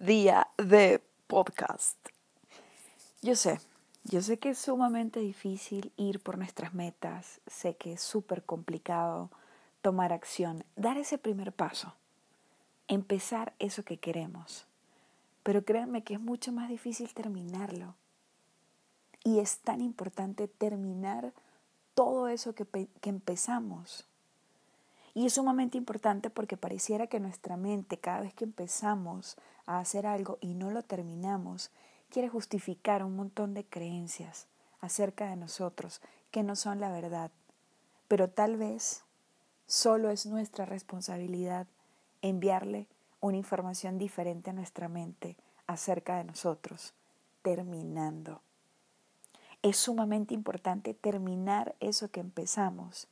día de podcast. Yo sé, yo sé que es sumamente difícil ir por nuestras metas, sé que es súper complicado tomar acción, dar ese primer paso, empezar eso que queremos. Pero créanme que es mucho más difícil terminarlo. Y es tan importante terminar todo eso que, que empezamos. Y es sumamente importante porque pareciera que nuestra mente, cada vez que empezamos a hacer algo y no lo terminamos, quiere justificar un montón de creencias acerca de nosotros que no son la verdad. Pero tal vez solo es nuestra responsabilidad enviarle una información diferente a nuestra mente acerca de nosotros, terminando. Es sumamente importante terminar eso que empezamos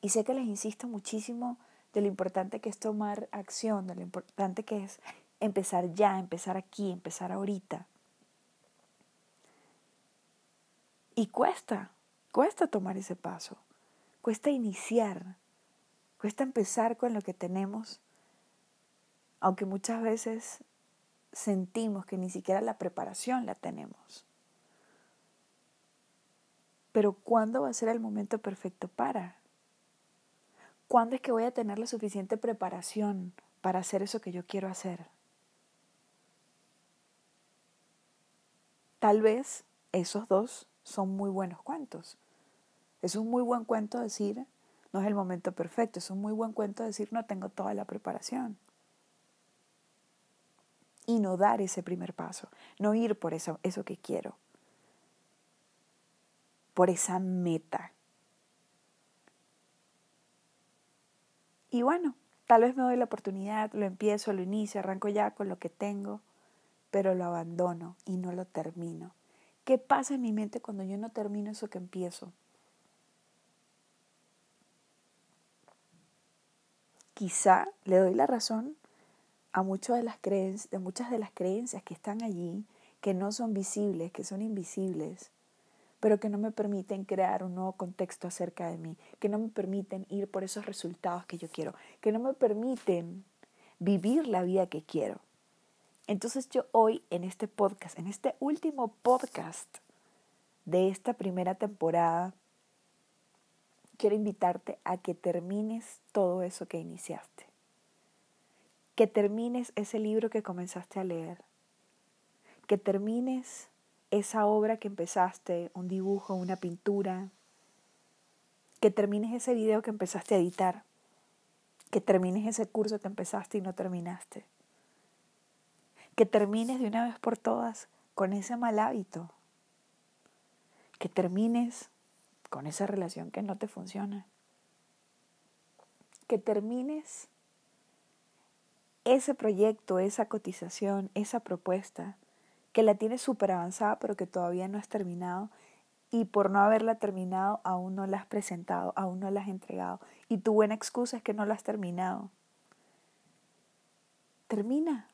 y sé que les insisto muchísimo de lo importante que es tomar acción, de lo importante que es empezar ya, empezar aquí, empezar ahorita. Y cuesta, cuesta tomar ese paso, cuesta iniciar, cuesta empezar con lo que tenemos, aunque muchas veces sentimos que ni siquiera la preparación la tenemos. Pero ¿cuándo va a ser el momento perfecto para? ¿Cuándo es que voy a tener la suficiente preparación para hacer eso que yo quiero hacer? Tal vez esos dos son muy buenos cuentos. Es un muy buen cuento decir, no es el momento perfecto, es un muy buen cuento decir, no tengo toda la preparación. Y no dar ese primer paso, no ir por eso, eso que quiero, por esa meta Y bueno, tal vez me doy la oportunidad, lo empiezo, lo inicio, arranco ya con lo que tengo, pero lo abandono y no lo termino. ¿Qué pasa en mi mente cuando yo no termino eso que empiezo? Quizá le doy la razón a, de las de muchas de las creencias que están allí, que no son visibles, que son invisibles, pero que no me permiten crear un nuevo contexto acerca de mí, que no me permiten ir por esos resultados que yo quiero, que no me permiten vivir la vida que quiero. Entonces yo hoy en este podcast, en este último podcast de esta primera temporada, quiero invitarte a que termines todo eso que iniciaste. Que termines ese libro que comenzaste a leer. Que termines esa obra que empezaste, un dibujo, una pintura, que termines ese video que empezaste a editar, que termines ese curso que empezaste y no terminaste, que termines de una vez por todas con ese mal hábito, que termines con esa relación que no te funciona, que termines ese proyecto, esa cotización, esa propuesta que la tienes súper avanzada pero que todavía no has terminado y por no haberla terminado aún no la has presentado, aún no la has entregado y tu buena excusa es que no la has terminado. Termina,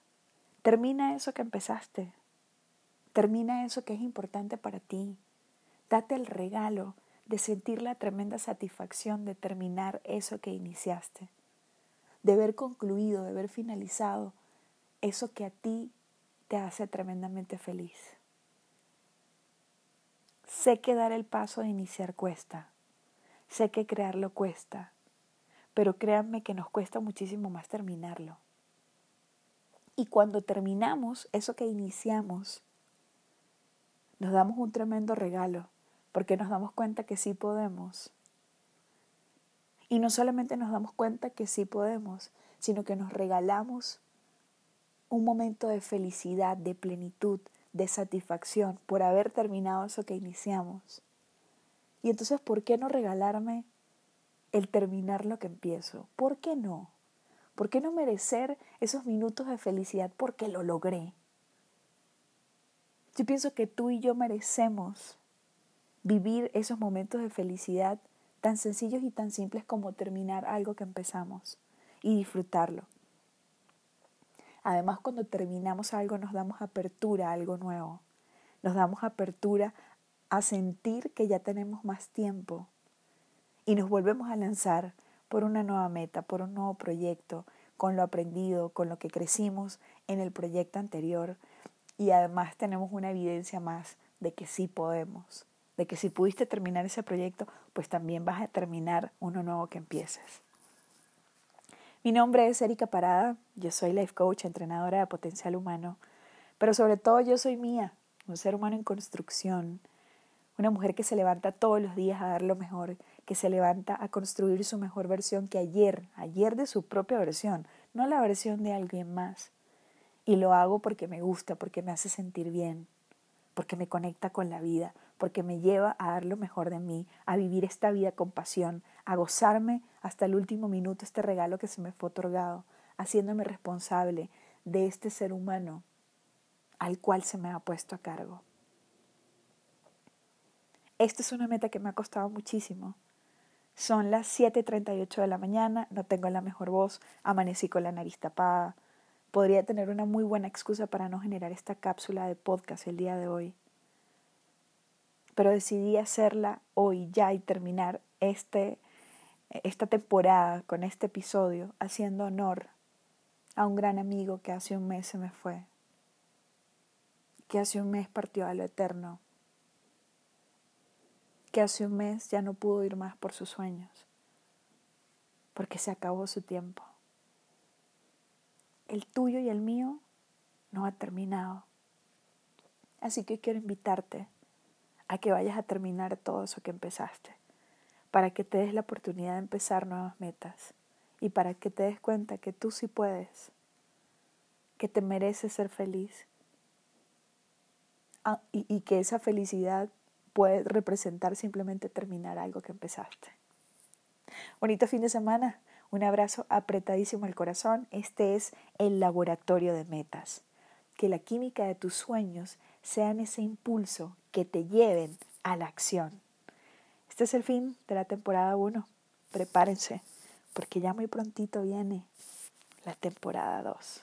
termina eso que empezaste, termina eso que es importante para ti, date el regalo de sentir la tremenda satisfacción de terminar eso que iniciaste, de haber concluido, de haber finalizado eso que a ti te hace tremendamente feliz. Sé que dar el paso de iniciar cuesta, sé que crearlo cuesta, pero créanme que nos cuesta muchísimo más terminarlo. Y cuando terminamos eso que iniciamos, nos damos un tremendo regalo, porque nos damos cuenta que sí podemos. Y no solamente nos damos cuenta que sí podemos, sino que nos regalamos un momento de felicidad, de plenitud, de satisfacción por haber terminado eso que iniciamos. Y entonces, ¿por qué no regalarme el terminar lo que empiezo? ¿Por qué no? ¿Por qué no merecer esos minutos de felicidad porque lo logré? Yo pienso que tú y yo merecemos vivir esos momentos de felicidad tan sencillos y tan simples como terminar algo que empezamos y disfrutarlo. Además, cuando terminamos algo nos damos apertura a algo nuevo. Nos damos apertura a sentir que ya tenemos más tiempo y nos volvemos a lanzar por una nueva meta, por un nuevo proyecto, con lo aprendido, con lo que crecimos en el proyecto anterior y además tenemos una evidencia más de que sí podemos, de que si pudiste terminar ese proyecto, pues también vas a terminar uno nuevo que empieces. Mi nombre es Erika Parada, yo soy life coach, entrenadora de potencial humano, pero sobre todo yo soy mía, un ser humano en construcción, una mujer que se levanta todos los días a dar lo mejor, que se levanta a construir su mejor versión que ayer, ayer de su propia versión, no la versión de alguien más. Y lo hago porque me gusta, porque me hace sentir bien, porque me conecta con la vida, porque me lleva a dar lo mejor de mí, a vivir esta vida con pasión, a gozarme hasta el último minuto este regalo que se me fue otorgado, haciéndome responsable de este ser humano al cual se me ha puesto a cargo. Esta es una meta que me ha costado muchísimo. Son las 7.38 de la mañana, no tengo la mejor voz, amanecí con la nariz tapada. Podría tener una muy buena excusa para no generar esta cápsula de podcast el día de hoy. Pero decidí hacerla hoy ya y terminar este esta temporada con este episodio haciendo honor a un gran amigo que hace un mes se me fue, que hace un mes partió a lo eterno, que hace un mes ya no pudo ir más por sus sueños, porque se acabó su tiempo. El tuyo y el mío no ha terminado. Así que quiero invitarte a que vayas a terminar todo eso que empezaste para que te des la oportunidad de empezar nuevas metas y para que te des cuenta que tú sí puedes, que te mereces ser feliz ah, y, y que esa felicidad puede representar simplemente terminar algo que empezaste. Bonito fin de semana, un abrazo apretadísimo al corazón. Este es el laboratorio de metas. Que la química de tus sueños sean ese impulso que te lleven a la acción. Este es el fin de la temporada 1. Prepárense, porque ya muy prontito viene la temporada 2.